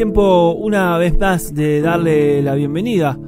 Tiempo una vez más de darle la bienvenida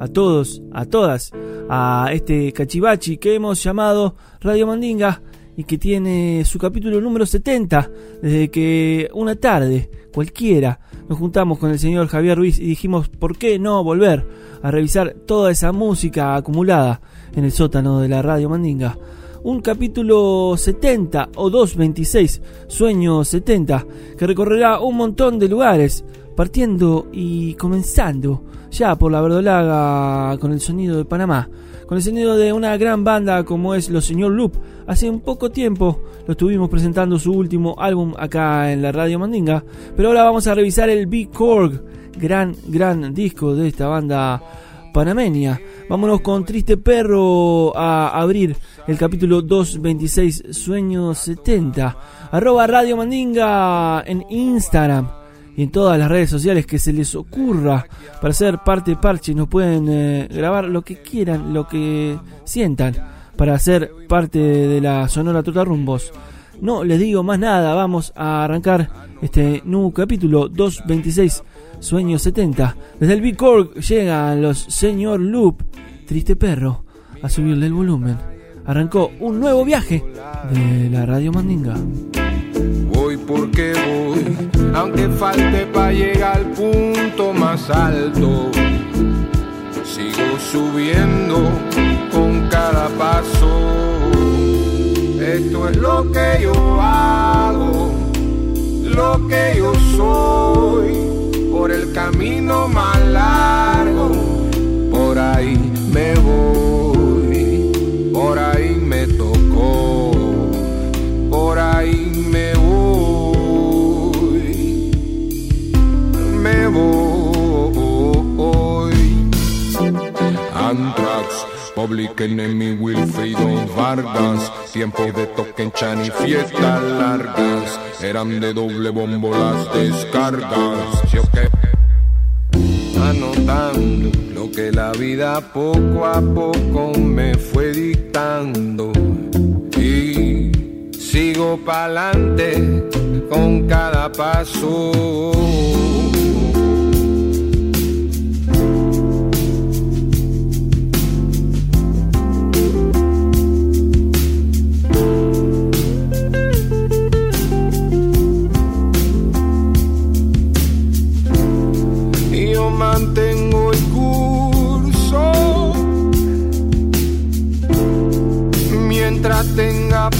a todos, a todas, a este cachivachi que hemos llamado Radio Mandinga y que tiene su capítulo número 70, desde que una tarde, cualquiera, nos juntamos con el señor Javier Ruiz y dijimos, ¿por qué no volver a revisar toda esa música acumulada en el sótano de la Radio Mandinga? Un capítulo 70 o 226, Sueño 70, que recorrerá un montón de lugares, partiendo y comenzando ya por la verdolaga con el sonido de Panamá, con el sonido de una gran banda como es Los Señor Loop. Hace un poco tiempo lo estuvimos presentando su último álbum acá en la Radio Mandinga, pero ahora vamos a revisar el Big Korg, gran, gran disco de esta banda panameña. Vámonos con Triste Perro a abrir el capítulo 226 Sueño 70. Arroba Radio Mandinga en Instagram y en todas las redes sociales que se les ocurra para ser parte Parche. Nos pueden eh, grabar lo que quieran, lo que sientan para ser parte de la Sonora Rumbos. No les digo más nada, vamos a arrancar este nuevo capítulo 226 Sueño 70. Desde el Big Cork llegan los Señor Loop, Triste Perro, a subirle el volumen. Arrancó un nuevo viaje de la Radio Mandinga. Voy porque voy, aunque falte para llegar al punto más alto. Sigo subiendo con cada paso. Esto es lo que yo hago, lo que yo soy, por el camino más largo. Por ahí me voy, Public Enemy, Wilfrido Vargas, tiempo de toque en Chan y fiestas largas, eran de doble bombo las descargas. ¿sí o qué? Anotando lo que la vida poco a poco me fue dictando y sigo pa'lante con cada paso. Mantengo el curso mientras tenga.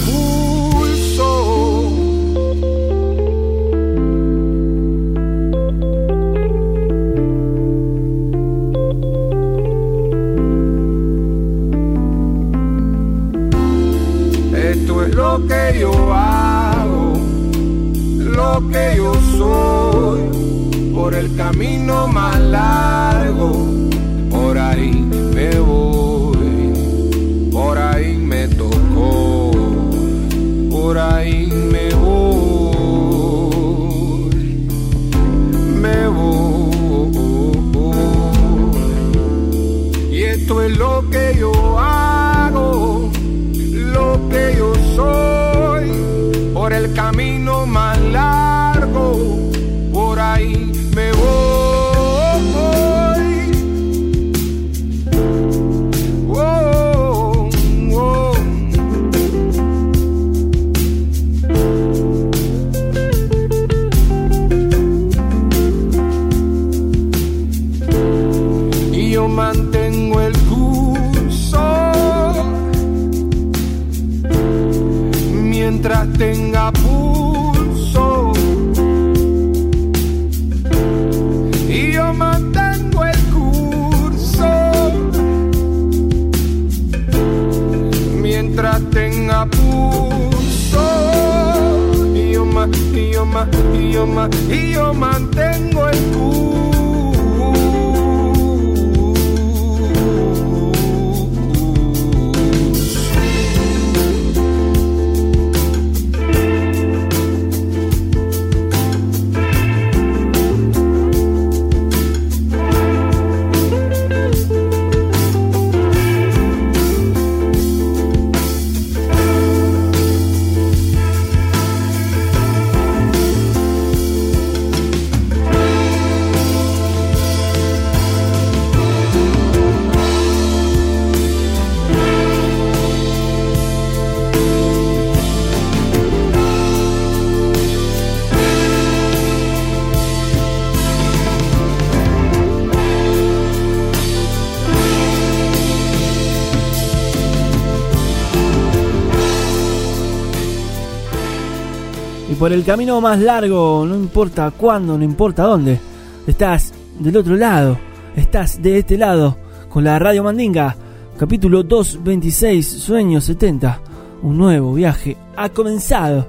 Por el camino más largo, no importa cuándo, no importa dónde, estás del otro lado, estás de este lado, con la Radio Mandinga, capítulo 226, Sueños 70. Un nuevo viaje ha comenzado.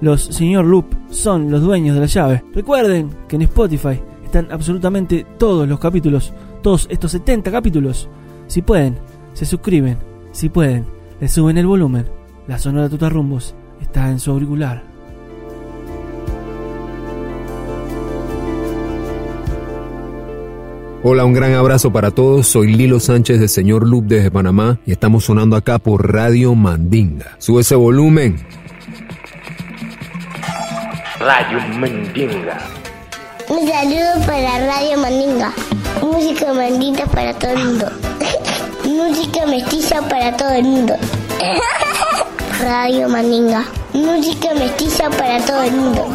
Los señor Loop son los dueños de la llave. Recuerden que en Spotify están absolutamente todos los capítulos, todos estos 70 capítulos. Si pueden, se suscriben. Si pueden, le suben el volumen. La sonora Tutarrumbos está en su auricular. Hola, un gran abrazo para todos. Soy Lilo Sánchez de Señor Loop desde Panamá y estamos sonando acá por Radio Mandinga. Sube ese volumen. Radio Mandinga. Un saludo para Radio Mandinga. Música mandita para todo el mundo. Música mestiza para todo el mundo. Radio Mandinga. Música mestiza para todo el mundo.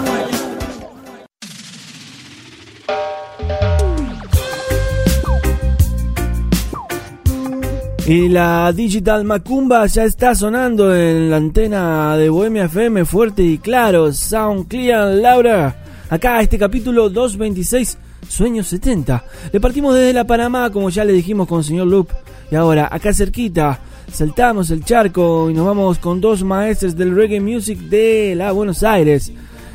Y la Digital Macumba ya está sonando en la antena de Bohemia FM fuerte y claro. Sound Clear Laura. Acá este capítulo 226, Sueños 70. Le partimos desde la Panamá, como ya le dijimos con señor Loop. Y ahora, acá cerquita, saltamos el charco y nos vamos con dos maestros del reggae music de la Buenos Aires.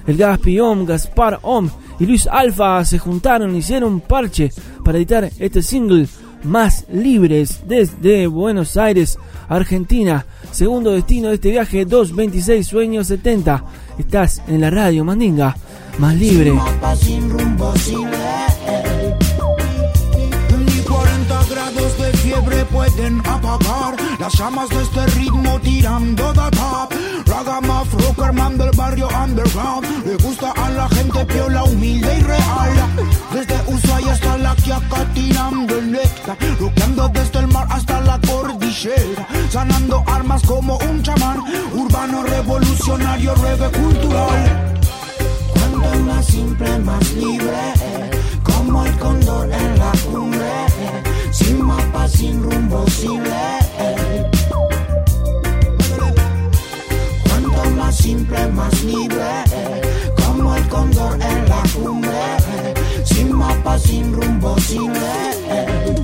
El Gaspi Om, Gaspar Om y Luis Alfa se juntaron y hicieron un parche para editar este single más libres desde Buenos Aires, Argentina. Segundo destino de este viaje, 226 Sueños 70. Estás en la radio Mandinga, más libre. mapa sin rumbo, sin ley. Ni 40 grados de fiebre pueden apagar las llamas de este ritmo tirando da top. Ragamuff, Rockerman del barrio underground. Le gusta a la gente piola, humilde y real. Desde Ushuaia hasta la Quiaca tirando el néctar. Rockeando desde el mar hasta la cordillera. Sanando armas como un chamán. Urbano revolucionario, reggae cultural. Cuando más simple, más libre, como el mapa sin rumbo, sin ley. Cuanto más simple, más libre, como el cóndor en la cumbre, sin mapa, sin rumbo, sin ley.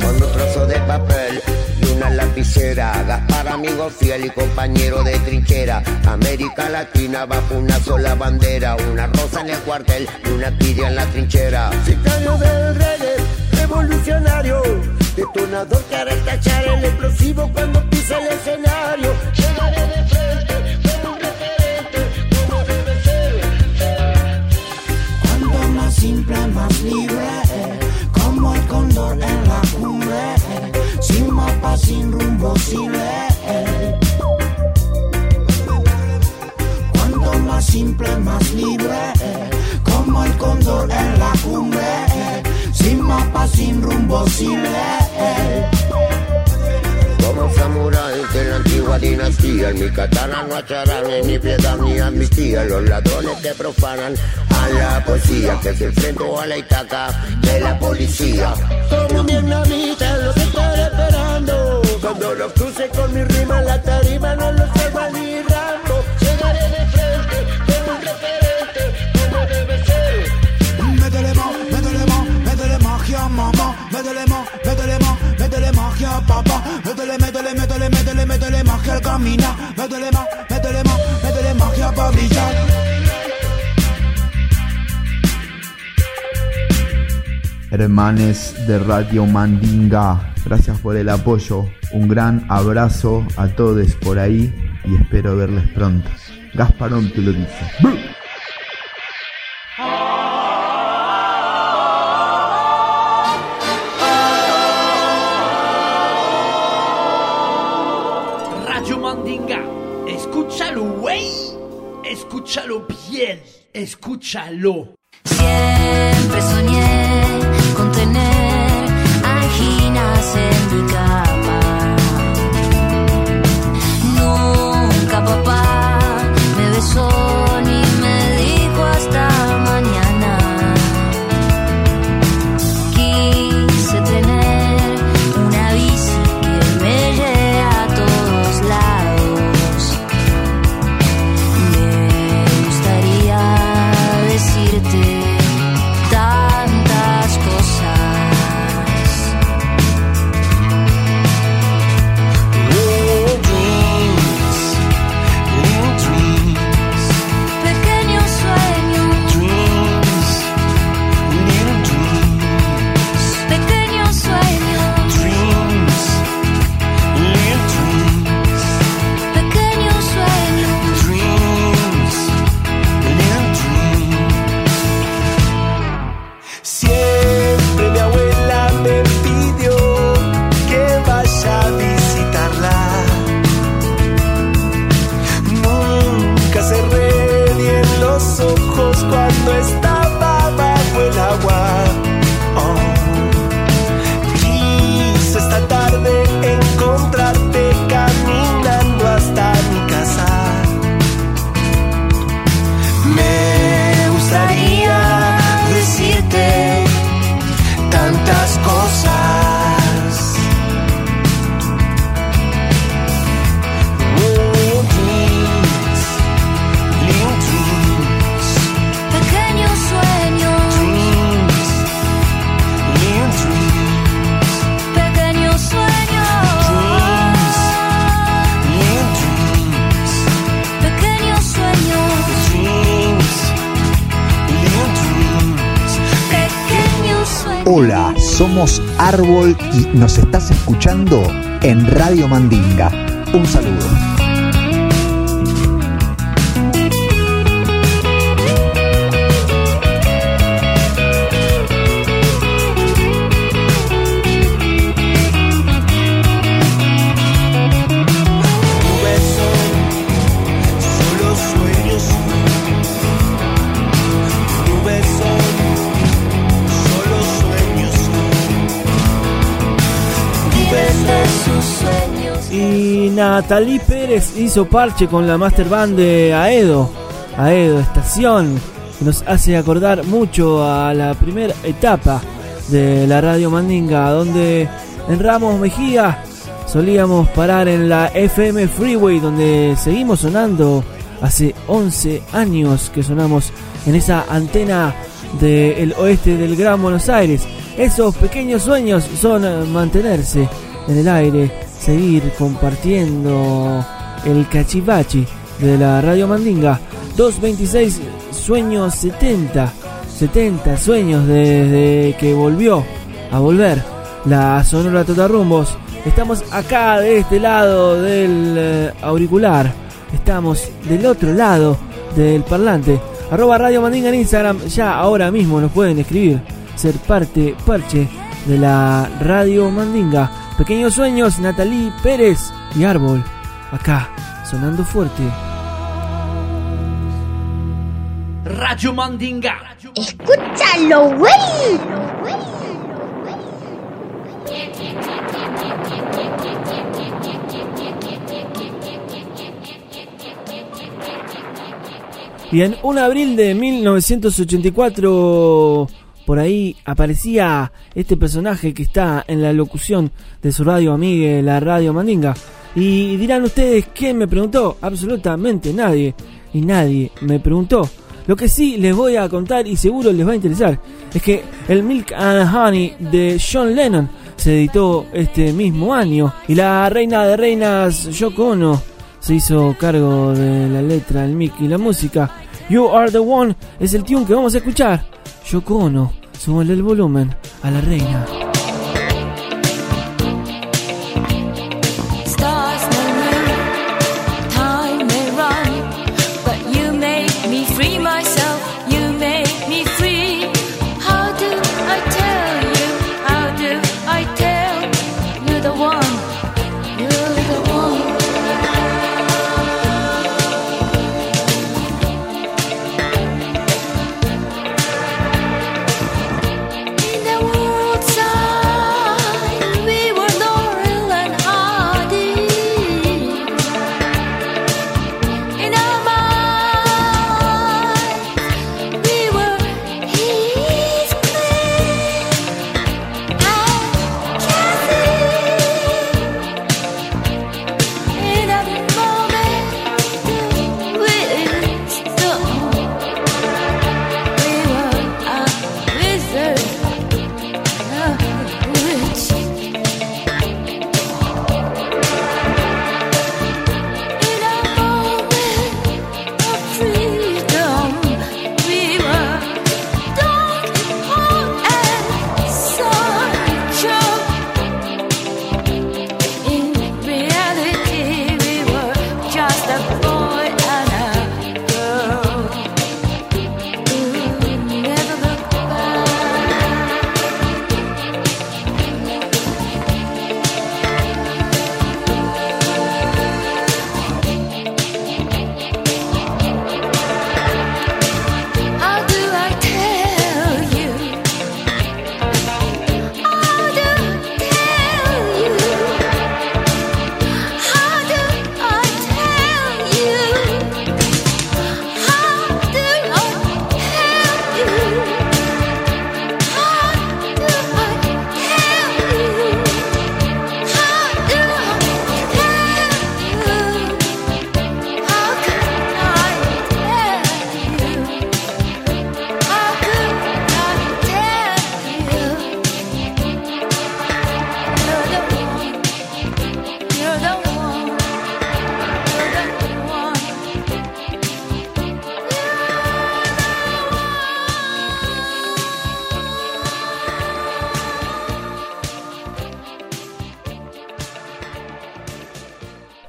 Con un trozo de papel y una lapicera, Gaspar amigo fiel y compañero de trinchera, América Latina bajo una sola bandera, una rosa en el cuartel y una tira en la trinchera. Sicario del rey revolucionario, detonador que hará estachar el explosivo cuando pisa el escenario. Llegaré de frente como un referente, como debe ser. Cuanto más simple, más libre, como el cóndor en la cumbre, sin mapa, sin rumbo, sin ley. Cuanto más simple, más libre, como el cóndor en la cumbre, sin rumbo, sin ley. Como samurái de la antigua dinastía, en mi katana no acharán ni piedad ni amnistía. Los ladrones que profanan a la poesía, que se enfrentó a la itaca de la policía. Como vietnamita los estoy esperando. Cuando los cruce con mi rima en la tarima, no los Hermanes de Radio Mandinga, gracias por el apoyo. Un gran abrazo a todos por ahí y espero verles pronto. Gasparón te lo dice. Escúchalo. Hola, somos Árbol y nos estás escuchando en Radio Mandinga. Un saludo. Y Natalie Pérez hizo parche con la Master Band de Aedo, Aedo Estación, que nos hace acordar mucho a la primera etapa de la Radio Mandinga, donde en Ramos Mejía solíamos parar en la FM Freeway, donde seguimos sonando hace 11 años que sonamos en esa antena del oeste del Gran Buenos Aires. Esos pequeños sueños son mantenerse en el aire seguir compartiendo el cachivachi de la Radio Mandinga. 226 sueños 70. 70 sueños desde que volvió a volver la Sonora Totarrumbos. Estamos acá de este lado del eh, auricular. Estamos del otro lado del parlante. Arroba Radio Mandinga en Instagram. Ya ahora mismo nos pueden escribir. Ser parte, parche de la Radio Mandinga. Pequeños sueños, Natalie Pérez y Árbol. Acá, sonando fuerte. Radio Mandinga. Escúchalo, güey. Y en un abril de 1984, por ahí aparecía este personaje que está en la locución de su radio amiga, la radio Mandinga. Y dirán ustedes, ¿quién me preguntó? Absolutamente nadie. Y nadie me preguntó. Lo que sí les voy a contar y seguro les va a interesar es que el Milk and Honey de John Lennon se editó este mismo año y la reina de reinas Yoko Ono se hizo cargo de la letra, el mic y la música. You Are the One es el tune que vamos a escuchar. Yoko Ono, súbele el volumen a la reina.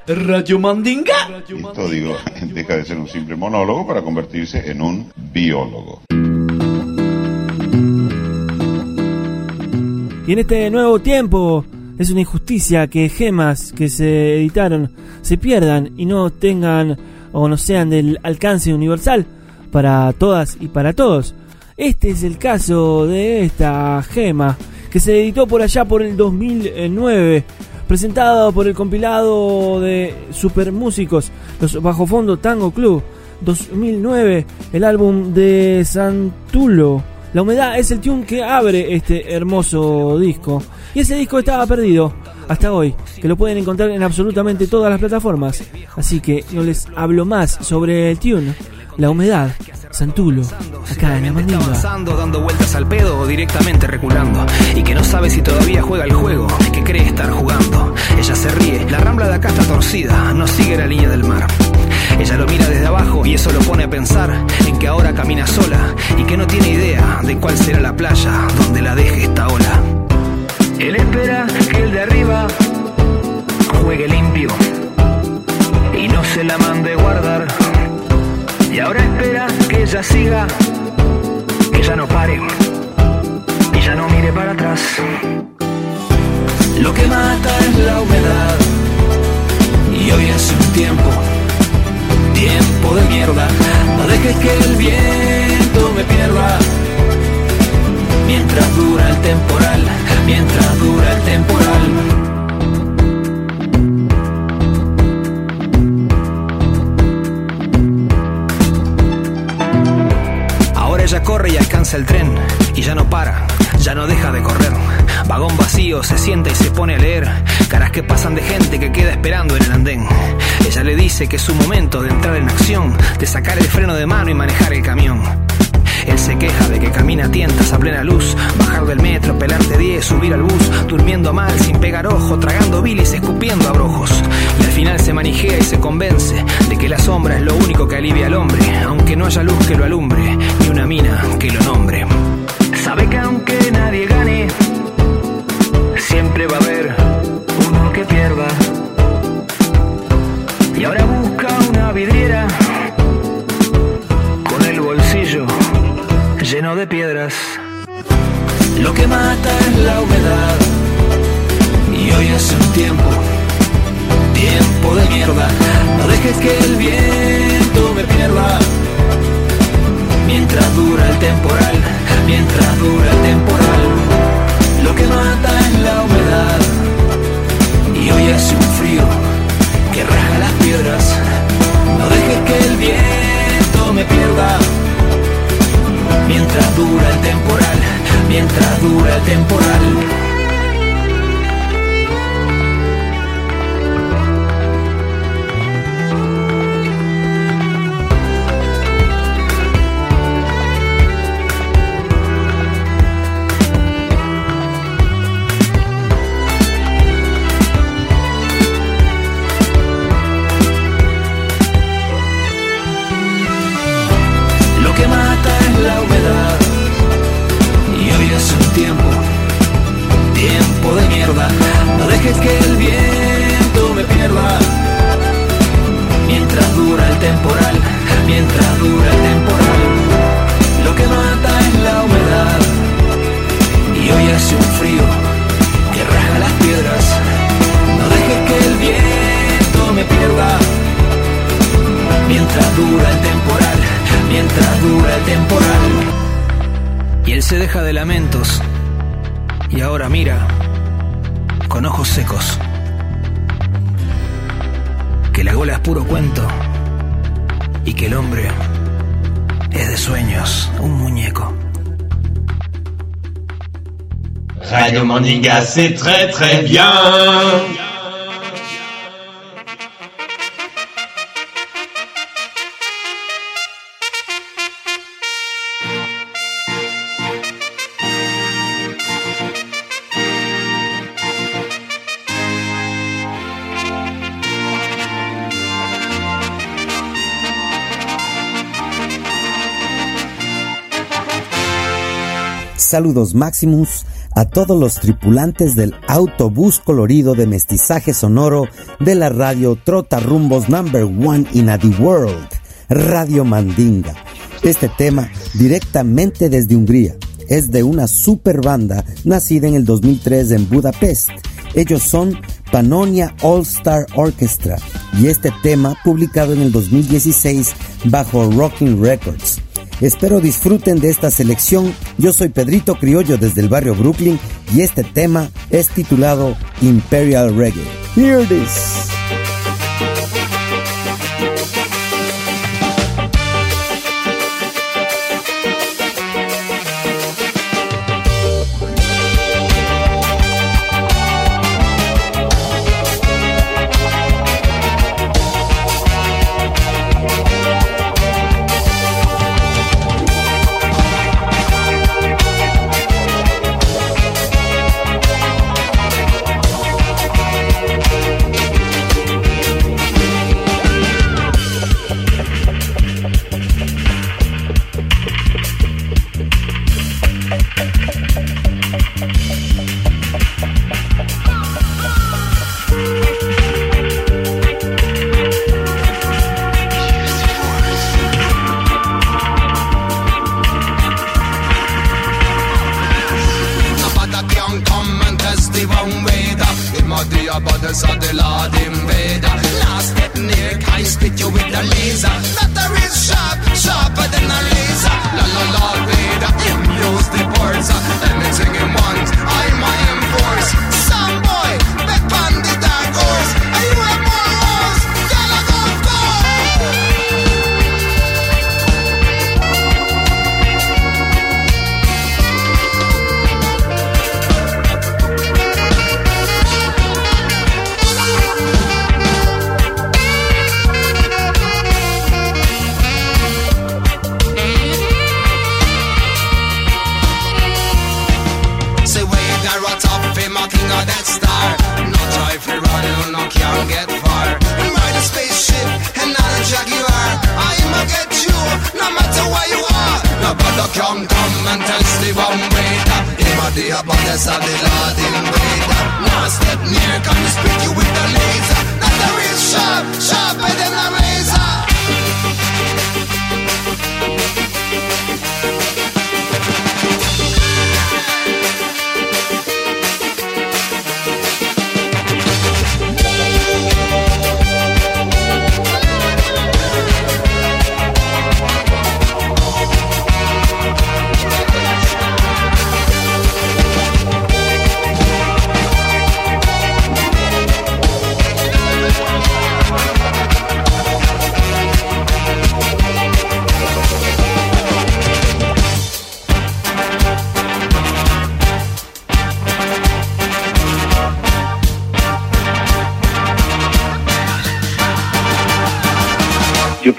Radio Mandinga. Esto, digo, deja de ser un simple monólogo para convertirse en un biólogo. Y en este nuevo tiempo es una injusticia que gemas que se editaron se pierdan y no tengan o no sean del alcance universal para todas y para todos. Este es el caso de esta gema que se editó por allá por el 2009, presentado por el compilado de Super Músicos, los Bajo Fondo Tango Club 2009, el álbum de Santulo. La humedad es el tune que abre este hermoso disco. Y ese disco estaba perdido hasta hoy, que lo pueden encontrar en absolutamente todas las plataformas. Así que no les hablo más sobre el tune. La humedad Santulo, acá en la mandinga. avanzando, dando vueltas al pedo o directamente reculando. Y que no sabe si todavía juega el juego, que cree estar jugando. Ella se ríe, la rambla de acá está torcida, no sigue la línea del mar. Ella lo mira desde abajo y eso lo pone a pensar en que ahora camina sola y que no tiene idea de cuál será la playa donde la deje esta ola. Él espera que el de arriba juegue limpio y no se la mande guardar. Y ahora espera que ella siga, que ella no pare y ya no mire para atrás. Lo que mata es la humedad y hoy hace un tiempo, tiempo de mierda. No dejes que el viento me pierda. Mientras dura el temporal, mientras dura el temporal. El tren y ya no para, ya no deja de correr. Vagón vacío, se sienta y se pone a leer. Caras que pasan de gente que queda esperando en el andén. Ella le dice que es su momento de entrar en acción, de sacar el freno de mano y manejar el camión. Él se queja de que camina a tientas a plena luz, bajar del metro, pelarte 10, subir al bus, durmiendo mal, sin pegar ojo, tragando bilis, escupiendo abrojos. Y al final se manijea y se convence de que la sombra es lo único que alivia al hombre, aunque no haya luz que lo alumbre, ni una mina que lo nombre. Sabe que aunque nadie gane, siempre va a haber uno que pierda. Y ahora busca una vidriera de piedras. Lo que mata es la humedad. Y hoy hace un tiempo, tiempo de mierda. No dejes que el viento me pierda. Mientras dura el temporal, mientras dura el temporal. Lo que mata es la humedad. Y hoy hace un frío que rasga las piedras. No dejes que el viento me pierda. Mientras dura el temporal, mientras dura el temporal. Mandinga, c'est très très bien. Saludos Maximus a todos los tripulantes del autobús colorido de mestizaje sonoro de la radio Trotarumbos Number One in the World, Radio Mandinga. Este tema directamente desde Hungría. Es de una super banda nacida en el 2003 en Budapest. Ellos son Pannonia All Star Orchestra y este tema publicado en el 2016 bajo Rocking Records. Espero disfruten de esta selección. Yo soy Pedrito Criollo desde el barrio Brooklyn y este tema es titulado Imperial Reggae. Hear this.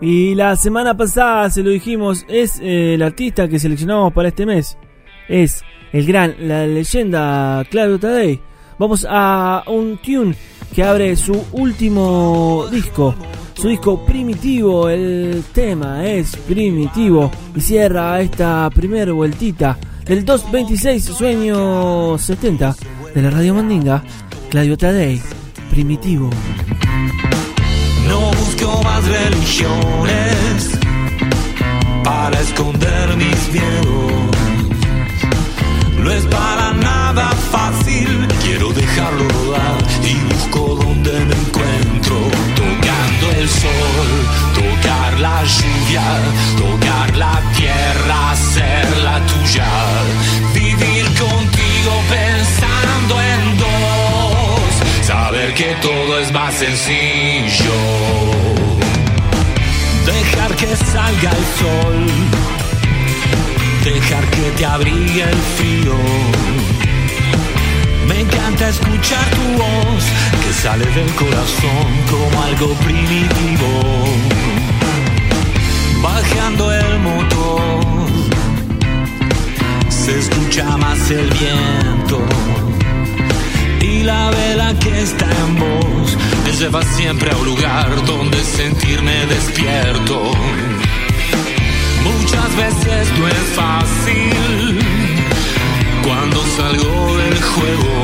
Y la semana pasada se lo dijimos, es eh, el artista que seleccionamos para este mes. Es el gran, la leyenda Claudio Tadei. Vamos a un tune que abre su último disco. Su disco primitivo, el tema es primitivo. Y cierra esta primera vueltita del 226 Sueño 70 de la Radio Mandinga. Claudio Tadei, primitivo. No busco más religiones para esconder mis miedos. No es para nada fácil, quiero dejarlo rodar y busco donde me encuentro. Tocando el sol, tocar la lluvia, tocar la tierra, hacerla tuya. Vivir contigo todo es más sencillo. Dejar que salga el sol, dejar que te abrigue el frío. Me encanta escuchar tu voz que sale del corazón como algo primitivo. Bajando el motor, se escucha más el viento la vela que está en vos me lleva siempre a un lugar donde sentirme despierto. Muchas veces no es fácil cuando salgo del juego,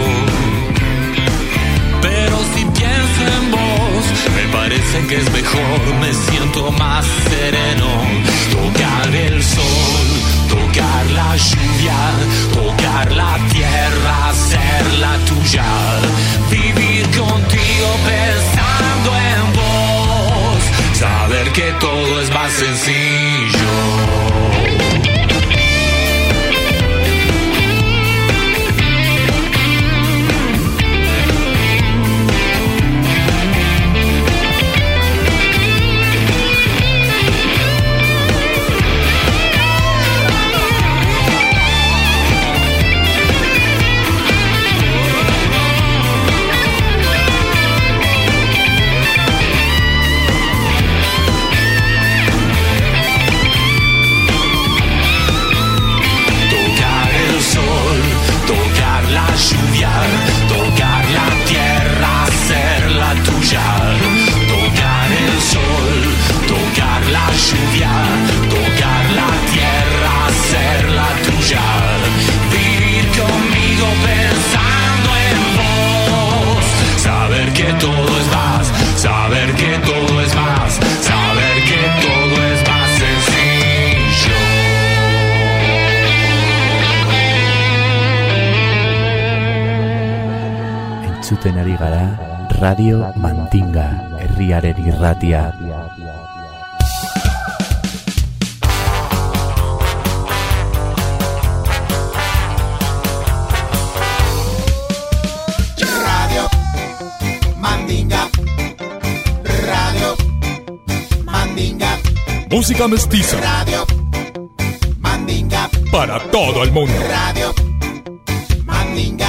pero si pienso en vos, me parece que es mejor, me siento más sereno. Tocar el sol, tocar la lluvia, tocar la tierra, hacerla tuya, vivir contigo pensando en vos, saber que todo es más sencillo. Entzuten ari gara Radio Mandinga herriaren irratia. Radio Mandinga. Radio Mandinga. Música mestiza Radio Mandinga. para todo el mundo. Radio.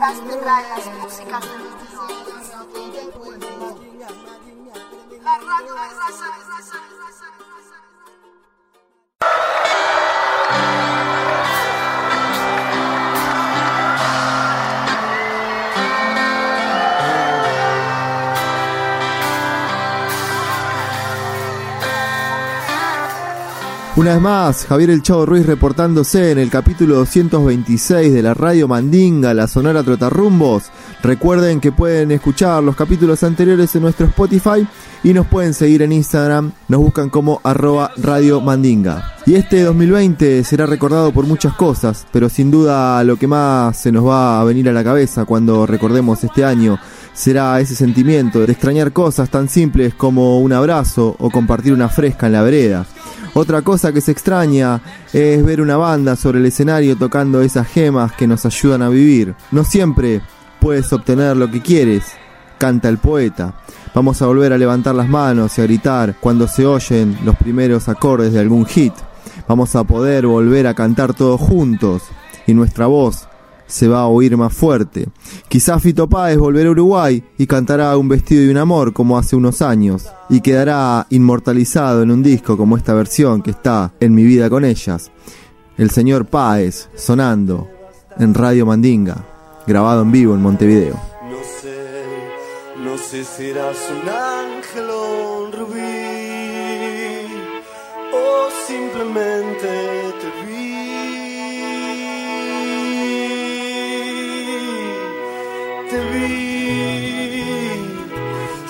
Las playas, músicas de Una vez más, Javier El Chavo Ruiz reportándose en el capítulo 226 de la Radio Mandinga, la Sonora Trotarrumbos. Recuerden que pueden escuchar los capítulos anteriores en nuestro Spotify y nos pueden seguir en Instagram, nos buscan como arroba Radio Mandinga. Y este 2020 será recordado por muchas cosas, pero sin duda lo que más se nos va a venir a la cabeza cuando recordemos este año será ese sentimiento de extrañar cosas tan simples como un abrazo o compartir una fresca en la vereda. Otra cosa que se extraña es ver una banda sobre el escenario tocando esas gemas que nos ayudan a vivir. No siempre puedes obtener lo que quieres, canta el poeta. Vamos a volver a levantar las manos y a gritar cuando se oyen los primeros acordes de algún hit. Vamos a poder volver a cantar todos juntos y nuestra voz se va a oír más fuerte. Quizás Fito Páez volverá a Uruguay y cantará Un vestido y un amor como hace unos años y quedará inmortalizado en un disco como esta versión que está en mi vida con ellas. El señor Páez sonando en Radio Mandinga, grabado en vivo en Montevideo. No sé, no sé si eras un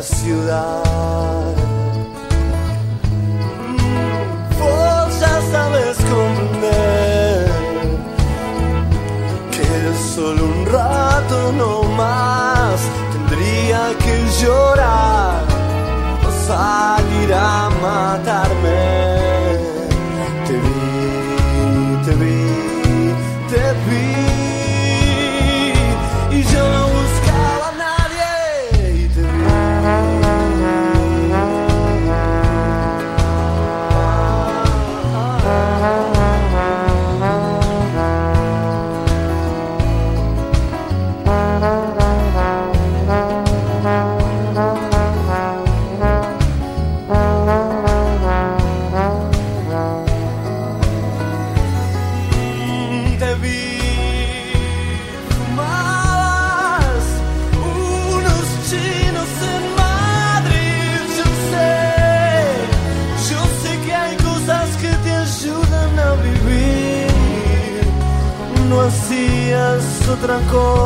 esta ciudad. mm, Vos ya sabes comprender que solo un rato no más tendría que llorar o salir a matarme. Te vi, te vi, te vi go.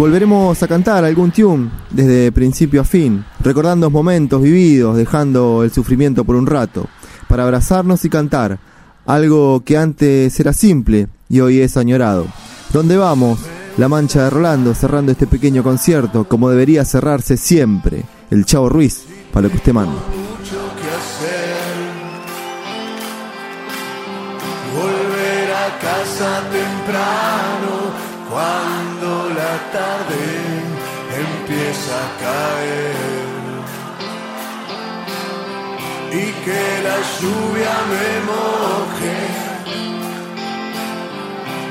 volveremos a cantar algún tune desde principio a fin, recordando momentos vividos, dejando el sufrimiento por un rato, para abrazarnos y cantar, algo que antes era simple y hoy es añorado. ¿Dónde vamos? La mancha de Rolando cerrando este pequeño concierto, como debería cerrarse siempre. El Chavo Ruiz, para lo que usted manda. Volver a casa temprano tarde empieza a caer y que la lluvia me moje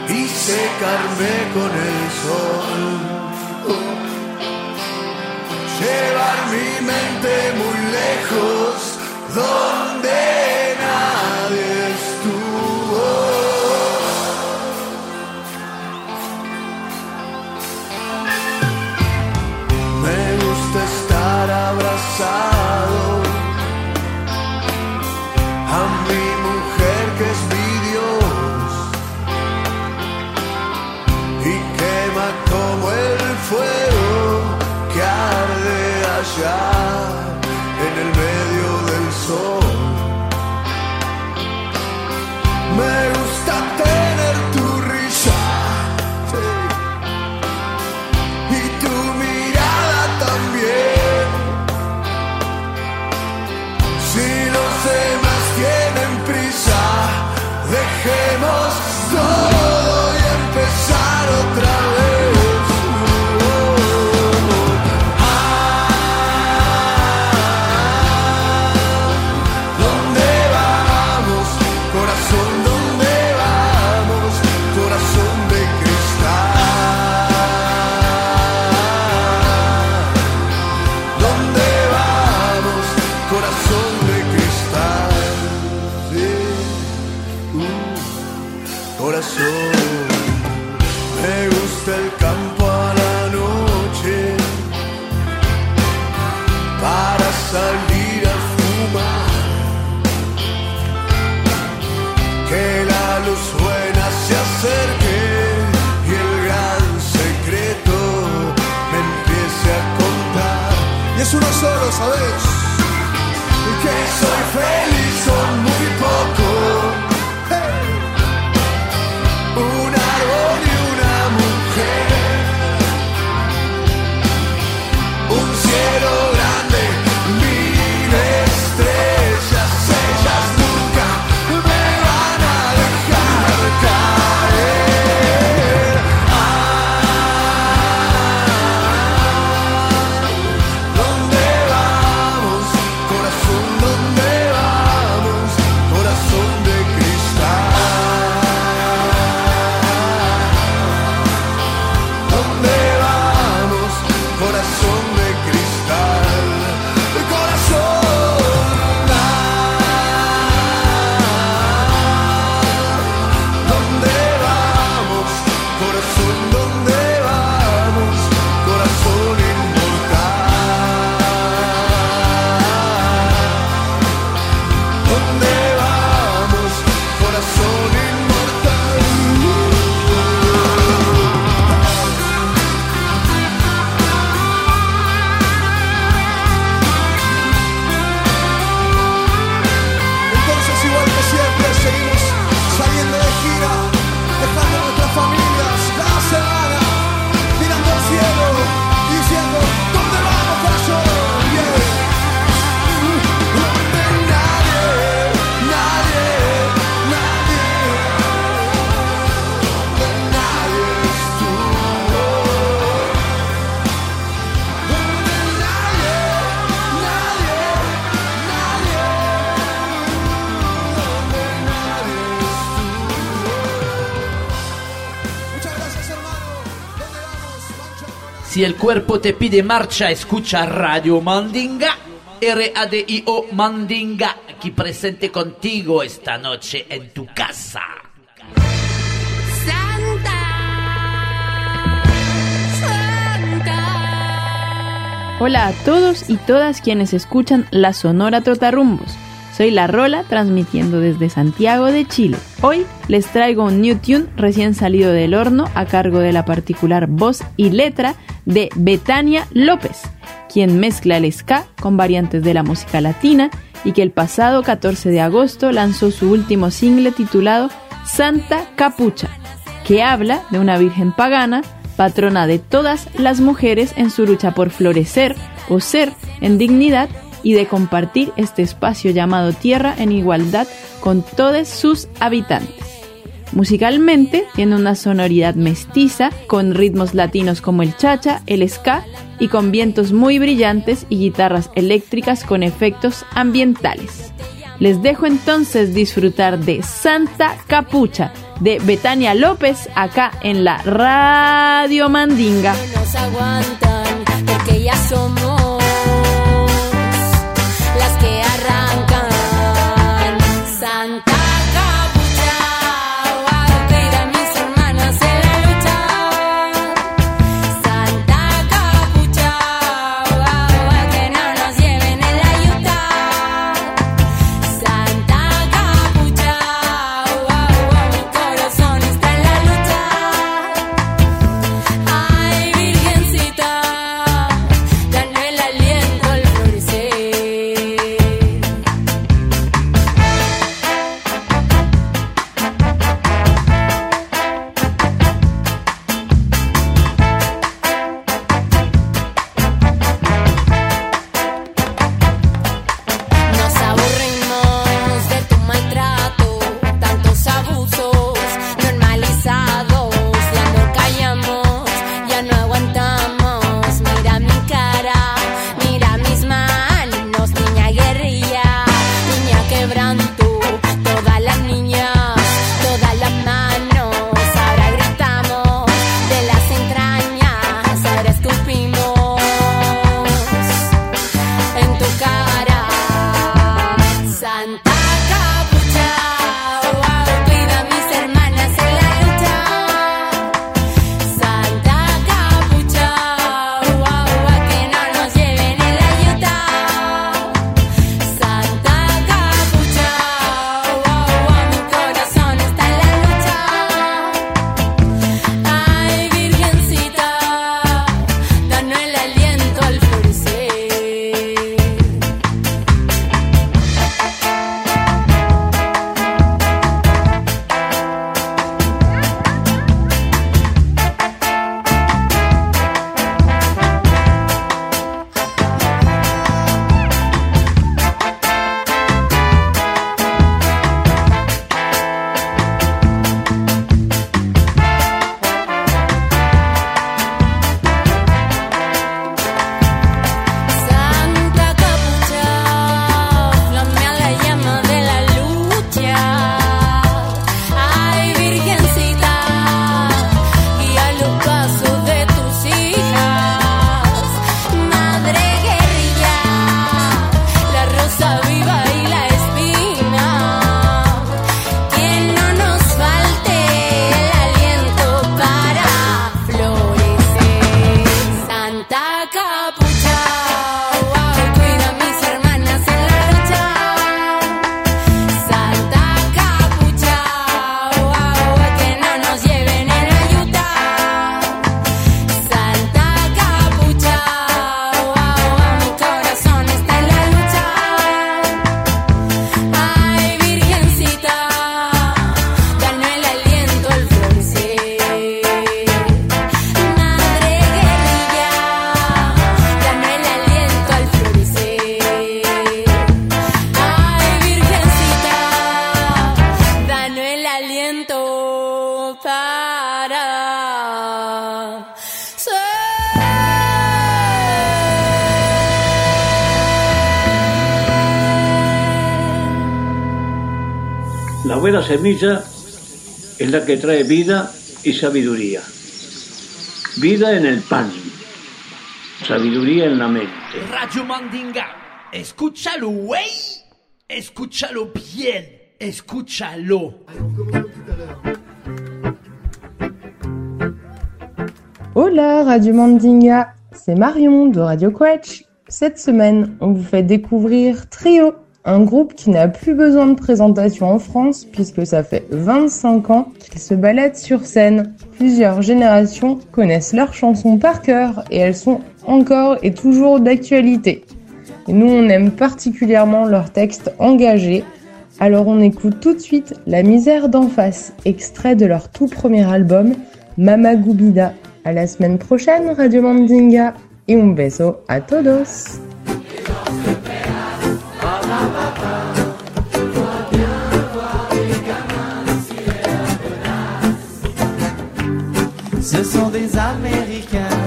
y secarme con el sol. Llevar mi mente muy lejos donde shine. saber. Si el cuerpo te pide marcha, escucha Radio Mandinga. R-A-D-I-O Mandinga, aquí presente contigo esta noche en tu casa. Hola a todos y todas quienes escuchan la Sonora Trotarrumbos. Soy La Rola transmitiendo desde Santiago de Chile. Hoy les traigo un new tune recién salido del horno a cargo de la particular voz y letra de Betania López, quien mezcla el ska con variantes de la música latina y que el pasado 14 de agosto lanzó su último single titulado Santa Capucha, que habla de una virgen pagana, patrona de todas las mujeres en su lucha por florecer o ser en dignidad y de compartir este espacio llamado tierra en igualdad con todos sus habitantes. Musicalmente tiene una sonoridad mestiza con ritmos latinos como el chacha, el ska y con vientos muy brillantes y guitarras eléctricas con efectos ambientales. Les dejo entonces disfrutar de Santa Capucha de Betania López acá en la Radio Mandinga. nos aguantan porque ya somos semilla es la que trae vida y sabiduría. Vida en el pan, sabiduría en la mente. Radio Mandinga, escúchalo, güey. Escúchalo bien. Escúchalo. Hola Radio Mandinga, c'est Marion de Radio Quetch. Cette semaine, on vous fait découvrir Trio, un groupe qui n'a plus besoin de présentation en France puisque ça fait 25 ans qu'ils se baladent sur scène. Plusieurs générations connaissent leurs chansons par cœur et elles sont encore et toujours d'actualité. Nous, on aime particulièrement leurs textes engagés. Alors on écoute tout de suite La misère d'en face, extrait de leur tout premier album, Mama Gubida. À la semaine prochaine, Radio Mandinga. Et un beso a todos. Ce sont des Américains,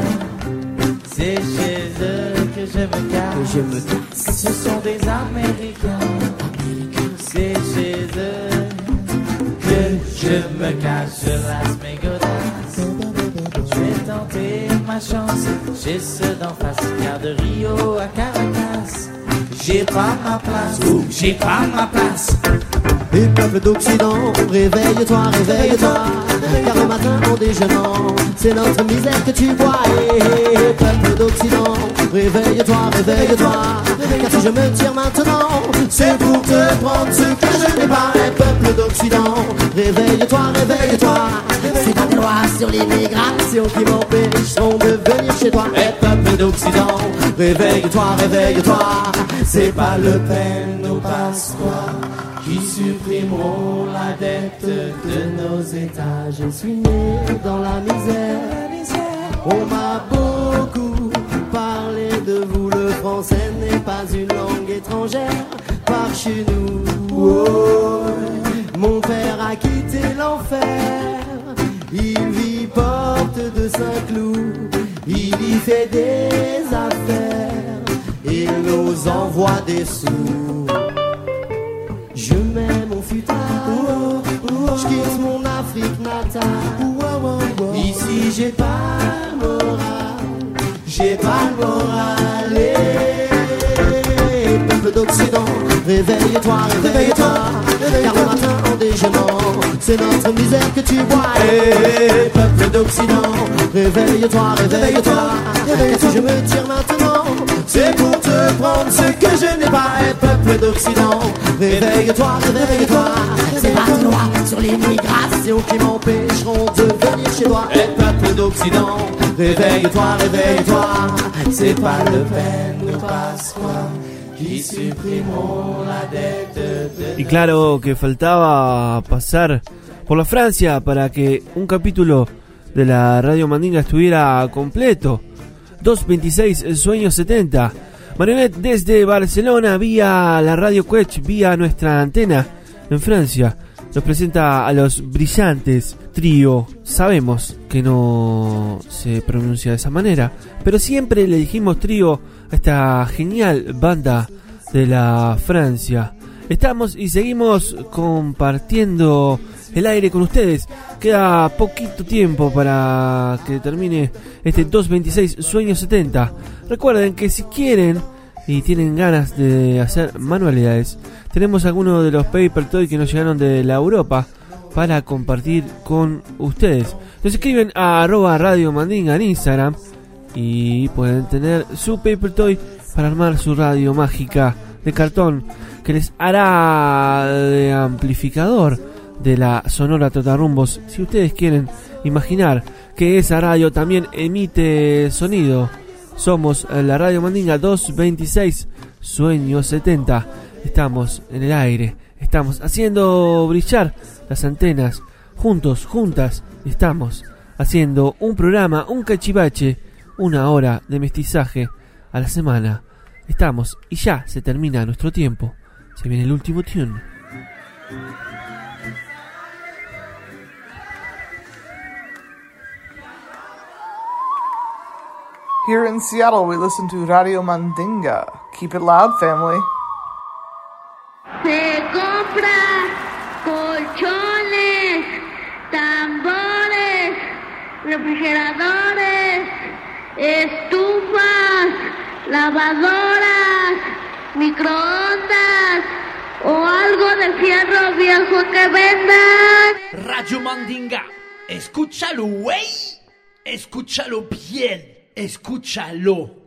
c'est chez eux que je me cache. je me casse. Ce sont des Américains, c'est chez eux que je me cache. Je lasse mes godasses, je vais tenter ma chance chez ceux d'en face, car de Rio à Caracas, j'ai pas ma place, j'ai pas ma place. Et peuple d'Occident, réveille-toi, réveille-toi. Car au matin en déjeunant, c'est notre misère que tu vois Et peuple d'Occident, réveille-toi, réveille-toi Car si je me tire maintenant, c'est pour te prendre ce que je n'ai pas. Et peuple d'Occident, réveille-toi, réveille-toi. C'est des lois sur l'immigration qui m'empêcheront de venir chez toi. Et peuple d'Occident, réveille-toi, réveille-toi. C'est pas le peine au Pasqua qui supprimeront la dette de nos États. Je suis né dans la misère. On m'a beaucoup parlé de vous. Le français n'est pas une langue étrangère par chez nous. Oh, mon père a quitté l'enfer. Il vit porte de Saint-Cloud. Il y fait des affaires. Il nous envoie des sous. Je mets mon futal, je quitte mon Afrique natale. Ici j'ai pas moral, Che pan bon ale D'Occident, réveille-toi, réveille-toi. Car le matin en déjeunant, c'est notre misère que tu vois. Et peuple d'Occident, réveille-toi, réveille-toi. Et si je me tire maintenant, c'est pour te prendre ce que je n'ai pas. Et peuple d'Occident, réveille-toi, réveille-toi. C'est pas de loi sur l'immigration qui m'empêcheront de venir chez toi. Et peuple d'Occident, réveille-toi, réveille-toi. C'est pas le peine Pasqua Y claro que faltaba pasar por la Francia para que un capítulo de la Radio Mandinga estuviera completo. 226 Sueños 70. Marionette desde Barcelona vía la Radio Quech, vía nuestra antena en Francia. Nos presenta a los brillantes trío. Sabemos que no se pronuncia de esa manera, pero siempre le dijimos trío esta genial banda de la Francia. Estamos y seguimos compartiendo el aire con ustedes. Queda poquito tiempo para que termine este 226 Sueños 70. Recuerden que si quieren y tienen ganas de hacer manualidades, tenemos algunos de los Paper Toys que nos llegaron de la Europa para compartir con ustedes. Nos escriben a arroba Radio Mandinga en Instagram y pueden tener su Paper Toy para armar su radio mágica de cartón que les hará de amplificador de la Sonora Trotarrumbos. Si ustedes quieren imaginar que esa radio también emite sonido, somos la Radio Mandinga 226 Sueño 70. Estamos en el aire, estamos haciendo brillar las antenas. Juntos, juntas, estamos haciendo un programa, un cachivache, una hora de mestizaje a la semana. Estamos y ya se termina nuestro tiempo. Se viene el último tune. Here in Seattle, we listen to Radio Mandinga. Keep it loud, family. Se compra colchones, tambores, refrigeradores, estufas, lavadoras, microondas o algo de fierro viejo que vendan. Radio Mandinga, escúchalo, güey. Escúchalo bien, escúchalo.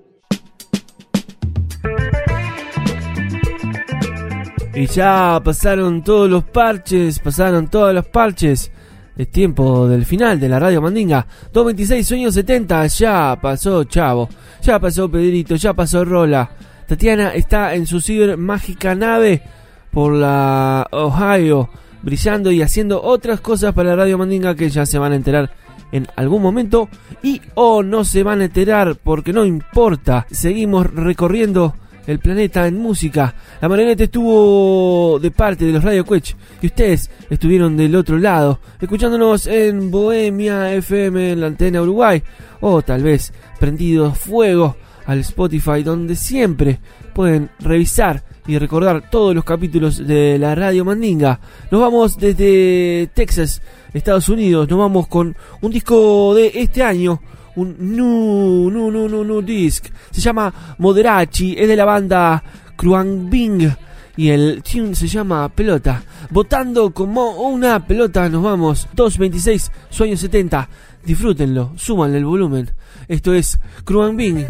Y ya pasaron todos los parches, pasaron todos los parches. Es tiempo del final de la radio Mandinga. 226 sueños 70, ya pasó Chavo, ya pasó Pedrito, ya pasó Rola. Tatiana está en su ciber mágica nave por la Ohio, brillando y haciendo otras cosas para la radio Mandinga que ya se van a enterar en algún momento y o no se van a enterar porque no importa. Seguimos recorriendo el planeta en música. La marioneta estuvo de parte de los Radio Quech y ustedes estuvieron del otro lado, escuchándonos en Bohemia FM en la antena Uruguay o tal vez prendidos fuego al Spotify donde siempre pueden revisar y recordar todos los capítulos de la Radio Mandinga. Nos vamos desde Texas, Estados Unidos, nos vamos con un disco de este año un nu, nu, nu, nu, nu disc. Se llama Moderachi, es de la banda Kruang Bing. Y el tune se llama Pelota. Votando como una pelota nos vamos. 226, sueño 70. Disfrútenlo, súmanle el volumen. Esto es Kruang Bing,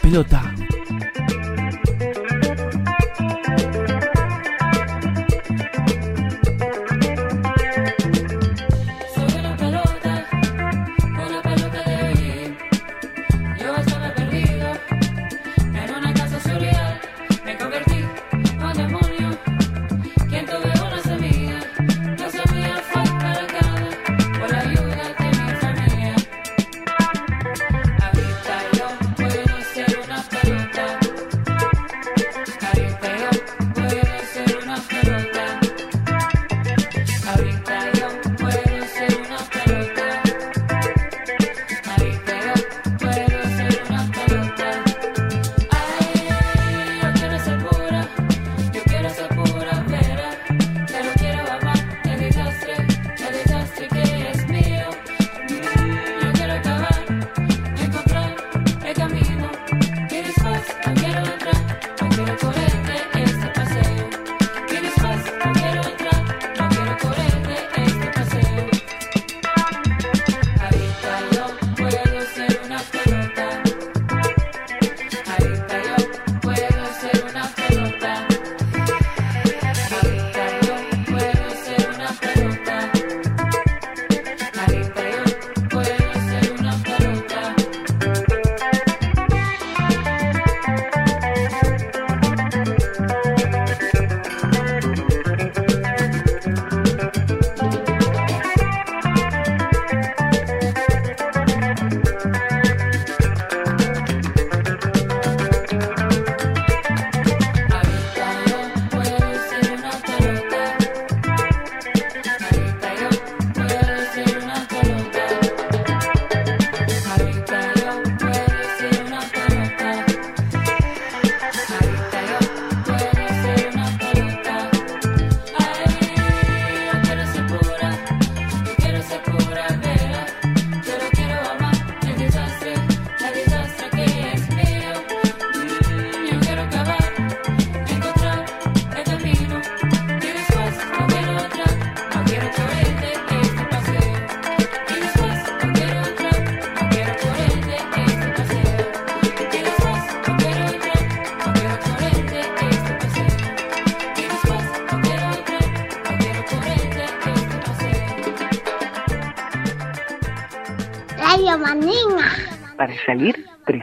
Pelota.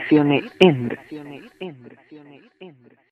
Presione Enter.